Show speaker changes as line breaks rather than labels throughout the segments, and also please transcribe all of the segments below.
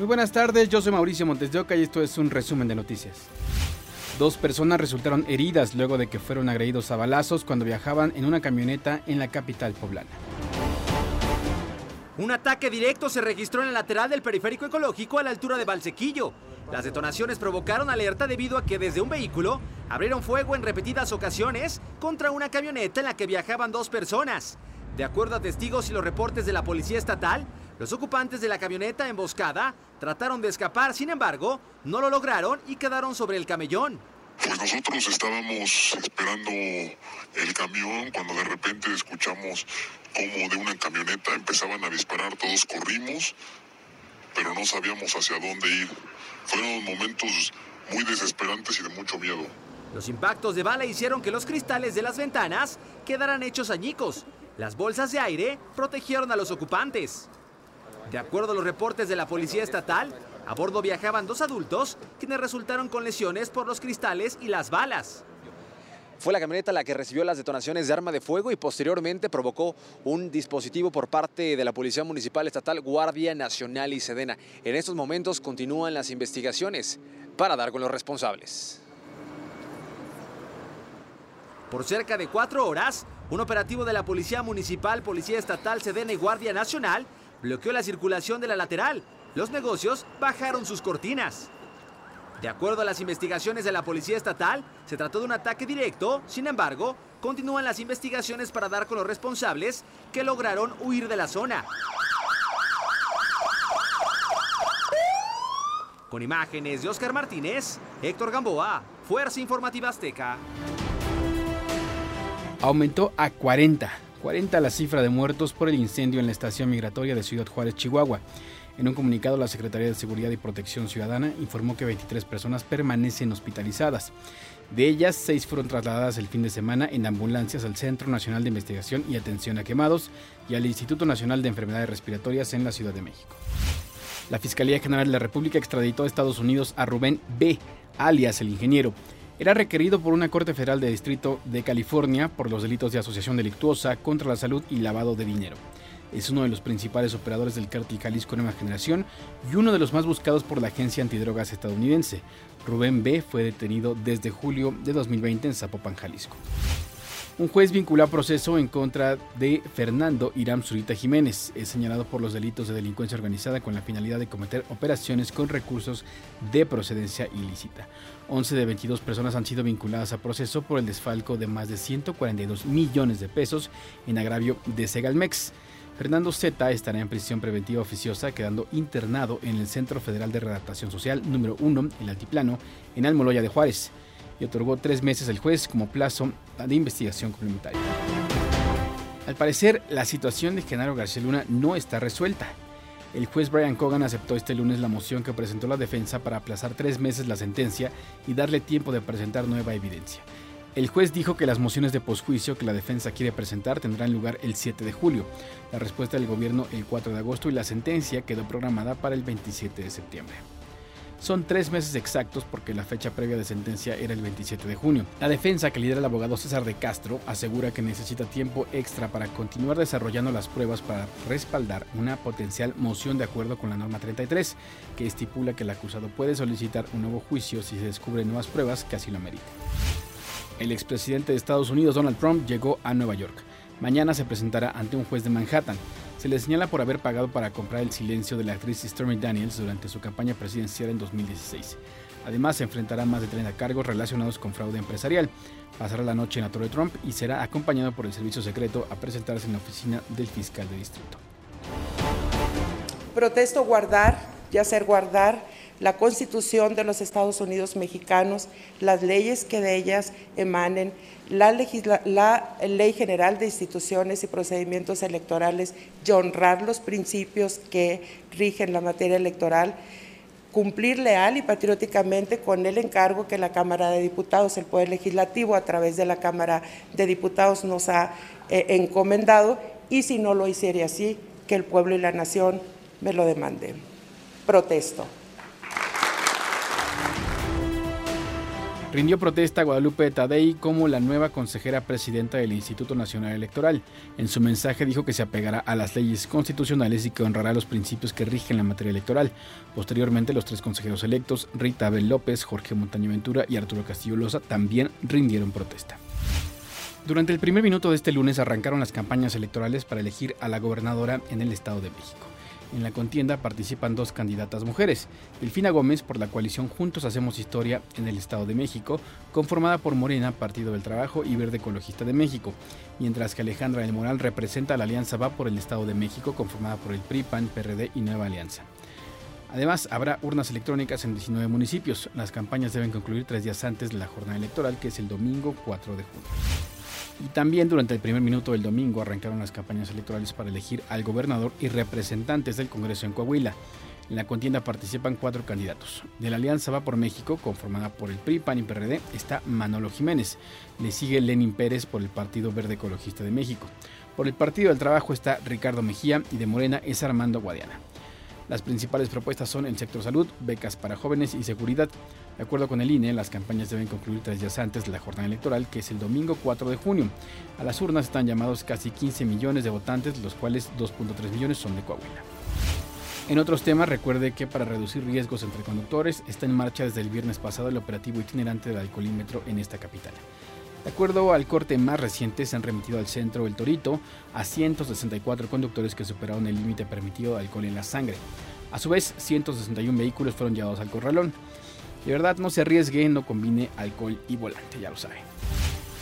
Muy buenas tardes, yo soy Mauricio Montes de Oca y esto es un resumen de noticias. Dos personas resultaron heridas luego de que fueron agredidos a balazos cuando viajaban en una camioneta en la capital poblana.
Un ataque directo se registró en el lateral del periférico ecológico a la altura de Valsequillo. Las detonaciones provocaron alerta debido a que desde un vehículo abrieron fuego en repetidas ocasiones contra una camioneta en la que viajaban dos personas. De acuerdo a testigos y los reportes de la policía estatal, los ocupantes de la camioneta emboscada trataron de escapar, sin embargo, no lo lograron y quedaron sobre el camellón.
Pues nosotros estábamos esperando el camión cuando de repente escuchamos como de una camioneta empezaban a disparar, todos corrimos, pero no sabíamos hacia dónde ir. Fueron momentos muy desesperantes y de mucho miedo.
Los impactos de bala hicieron que los cristales de las ventanas quedaran hechos añicos. Las bolsas de aire protegieron a los ocupantes. De acuerdo a los reportes de la policía estatal, a bordo viajaban dos adultos quienes resultaron con lesiones por los cristales y las balas. Fue la camioneta la que recibió las detonaciones de arma de fuego y posteriormente provocó un dispositivo por parte de la Policía Municipal Estatal, Guardia Nacional y Sedena. En estos momentos continúan las investigaciones para dar con los responsables. Por cerca de cuatro horas, un operativo de la Policía Municipal, Policía Estatal, Sedena y Guardia Nacional bloqueó la circulación de la lateral. Los negocios bajaron sus cortinas. De acuerdo a las investigaciones de la Policía Estatal, se trató de un ataque directo, sin embargo, continúan las investigaciones para dar con los responsables que lograron huir de la zona. Con imágenes de Oscar Martínez, Héctor Gamboa, Fuerza Informativa Azteca.
Aumentó a 40, 40 la cifra de muertos por el incendio en la estación migratoria de Ciudad Juárez, Chihuahua. En un comunicado, la Secretaría de Seguridad y Protección Ciudadana informó que 23 personas permanecen hospitalizadas. De ellas, seis fueron trasladadas el fin de semana en ambulancias al Centro Nacional de Investigación y Atención a Quemados y al Instituto Nacional de Enfermedades Respiratorias en la Ciudad de México. La Fiscalía General de la República extraditó a Estados Unidos a Rubén B., alias el ingeniero. Era requerido por una Corte Federal de Distrito de California por los delitos de asociación delictuosa contra la salud y lavado de dinero. Es uno de los principales operadores del cártel Jalisco Nueva Generación y uno de los más buscados por la agencia antidrogas estadounidense. Rubén B. fue detenido desde julio de 2020 en Zapopan, Jalisco. Un juez vinculó a proceso en contra de Fernando Iram Zurita Jiménez. Es señalado por los delitos de delincuencia organizada con la finalidad de cometer operaciones con recursos de procedencia ilícita. 11 de 22 personas han sido vinculadas a proceso por el desfalco de más de 142 millones de pesos en agravio de Segalmex. Fernando Z estará en prisión preventiva oficiosa, quedando internado en el Centro Federal de Redactación Social número 1, el Altiplano, en Almoloya de Juárez, y otorgó tres meses al juez como plazo de investigación complementaria. Al parecer, la situación de Genaro García Luna no está resuelta. El juez Brian Cogan aceptó este lunes la moción que presentó la defensa para aplazar tres meses la sentencia y darle tiempo de presentar nueva evidencia. El juez dijo que las mociones de posjuicio que la defensa quiere presentar tendrán lugar el 7 de julio, la respuesta del gobierno el 4 de agosto y la sentencia quedó programada para el 27 de septiembre. Son tres meses exactos porque la fecha previa de sentencia era el 27 de junio. La defensa que lidera el abogado César de Castro asegura que necesita tiempo extra para continuar desarrollando las pruebas para respaldar una potencial moción de acuerdo con la norma 33, que estipula que el acusado puede solicitar un nuevo juicio si se descubren nuevas pruebas que así lo meriten. El expresidente de Estados Unidos, Donald Trump, llegó a Nueva York. Mañana se presentará ante un juez de Manhattan. Se le señala por haber pagado para comprar el silencio de la actriz Stormy Daniels durante su campaña presidencial en 2016. Además, se enfrentará más de 30 cargos relacionados con fraude empresarial. Pasará la noche en la Torre Trump y será acompañado por el servicio secreto a presentarse en la oficina del fiscal de distrito.
Protesto guardar, y hacer guardar la Constitución de los Estados Unidos mexicanos, las leyes que de ellas emanen, la, la, Ley General de Instituciones y Procedimientos Electorales y honrar los principios que rigen la materia electoral, cumplir leal y patrióticamente con el encargo que la Cámara de Diputados, el Poder Legislativo, a través de la Cámara de Diputados nos ha eh, encomendado y si no lo hiciera así, que el pueblo y la nación me lo demanden. Protesto.
Rindió protesta a Guadalupe Tadei como la nueva consejera presidenta del Instituto Nacional Electoral. En su mensaje dijo que se apegará a las leyes constitucionales y que honrará los principios que rigen la materia electoral. Posteriormente, los tres consejeros electos, Rita Abel López, Jorge Montaño Ventura y Arturo Castillo Loza, también rindieron protesta. Durante el primer minuto de este lunes arrancaron las campañas electorales para elegir a la gobernadora en el Estado de México. En la contienda participan dos candidatas mujeres, Delfina Gómez por la coalición Juntos Hacemos Historia en el Estado de México, conformada por Morena, Partido del Trabajo y Verde Ecologista de México, mientras que Alejandra del Moral representa a la Alianza Va por el Estado de México, conformada por el PRI, PAN, PRD y Nueva Alianza. Además, habrá urnas electrónicas en 19 municipios. Las campañas deben concluir tres días antes de la jornada electoral, que es el domingo 4 de junio. Y también durante el primer minuto del domingo arrancaron las campañas electorales para elegir al gobernador y representantes del Congreso en Coahuila. En la contienda participan cuatro candidatos. De la Alianza Va por México, conformada por el PRI, PAN y PRD, está Manolo Jiménez. Le sigue Lenin Pérez por el Partido Verde Ecologista de México. Por el Partido del Trabajo está Ricardo Mejía y de Morena es Armando Guadiana. Las principales propuestas son el sector salud, becas para jóvenes y seguridad. De acuerdo con el INE, las campañas deben concluir tres días antes de la jornada electoral, que es el domingo 4 de junio. A las urnas están llamados casi 15 millones de votantes, los cuales 2.3 millones son de Coahuila. En otros temas, recuerde que para reducir riesgos entre conductores está en marcha desde el viernes pasado el operativo itinerante del alcoholímetro en esta capital. De acuerdo al corte más reciente, se han remitido al centro El Torito a 164 conductores que superaron el límite permitido de alcohol en la sangre. A su vez, 161 vehículos fueron llevados al corralón. De verdad, no se arriesgue, no combine alcohol y volante, ya lo saben.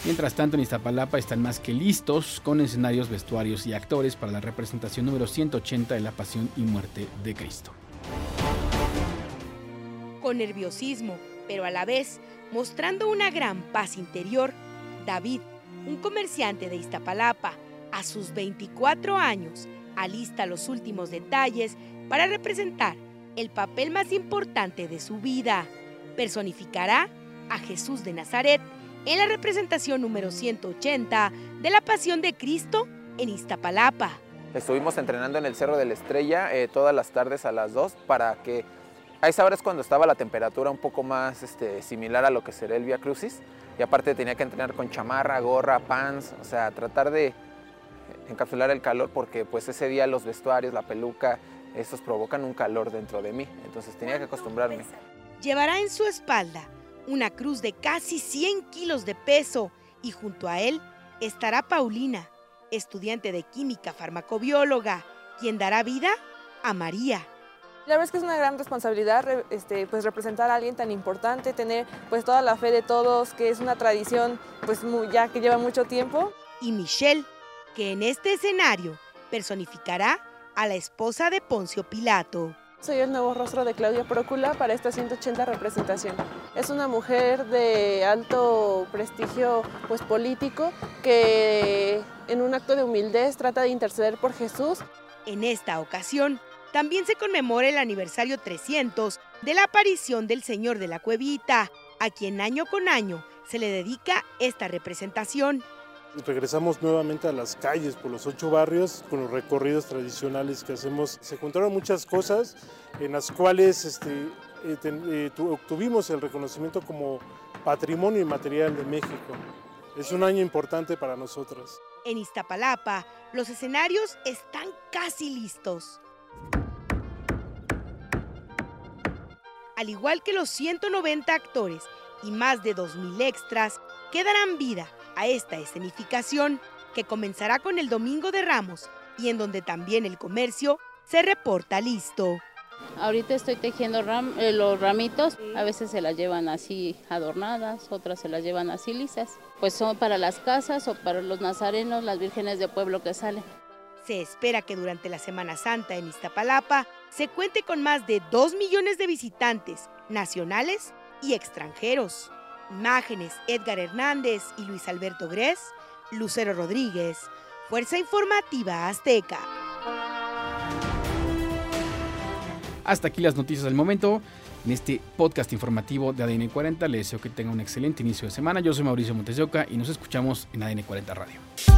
Mientras tanto, en Iztapalapa están más que listos con escenarios, vestuarios y actores para la representación número 180 de la Pasión y Muerte de Cristo.
Con nerviosismo, pero a la vez mostrando una gran paz interior, David, un comerciante de Iztapalapa, a sus 24 años, alista los últimos detalles para representar el papel más importante de su vida. Personificará a Jesús de Nazaret en la representación número 180 de la Pasión de Cristo en Iztapalapa.
Estuvimos entrenando en el Cerro de la Estrella eh, todas las tardes a las 2 para que a esa hora es cuando estaba la temperatura un poco más este, similar a lo que sería el Via Crucis y aparte tenía que entrenar con chamarra, gorra, pants, o sea, tratar de encapsular el calor porque pues ese día los vestuarios, la peluca, estos provocan un calor dentro de mí, entonces tenía que acostumbrarme.
Llevará en su espalda una cruz de casi 100 kilos de peso y junto a él estará Paulina, estudiante de química farmacobióloga, quien dará vida a María.
La verdad es que es una gran responsabilidad este, pues representar a alguien tan importante, tener pues toda la fe de todos, que es una tradición pues ya que lleva mucho tiempo.
Y Michelle, que en este escenario personificará a la esposa de Poncio Pilato.
Soy el nuevo rostro de Claudia Prócula para esta 180 representación. Es una mujer de alto prestigio pues, político que en un acto de humildad trata de interceder por Jesús.
En esta ocasión, también se conmemora el aniversario 300 de la aparición del Señor de la Cuevita, a quien año con año se le dedica esta representación.
Regresamos nuevamente a las calles por los ocho barrios con los recorridos tradicionales que hacemos. Se juntaron muchas cosas en las cuales este, eh, eh, obtuvimos el reconocimiento como Patrimonio Inmaterial de México. Es un año importante para nosotros.
En Iztapalapa, los escenarios están casi listos. Al igual que los 190 actores y más de 2.000 extras que darán vida a esta escenificación que comenzará con el Domingo de Ramos y en donde también el comercio se reporta listo.
Ahorita estoy tejiendo eh, los ramitos, a veces se las llevan así adornadas, otras se las llevan así lisas. Pues son para las casas o para los nazarenos, las vírgenes de pueblo que salen.
Se espera que durante la Semana Santa en Iztapalapa se cuente con más de 2 millones de visitantes nacionales y extranjeros. Imágenes Edgar Hernández y Luis Alberto Gres, Lucero Rodríguez, Fuerza Informativa Azteca.
Hasta aquí las noticias del momento. En este podcast informativo de ADN 40 les deseo que tengan un excelente inicio de semana. Yo soy Mauricio Montes y nos escuchamos en ADN 40 Radio.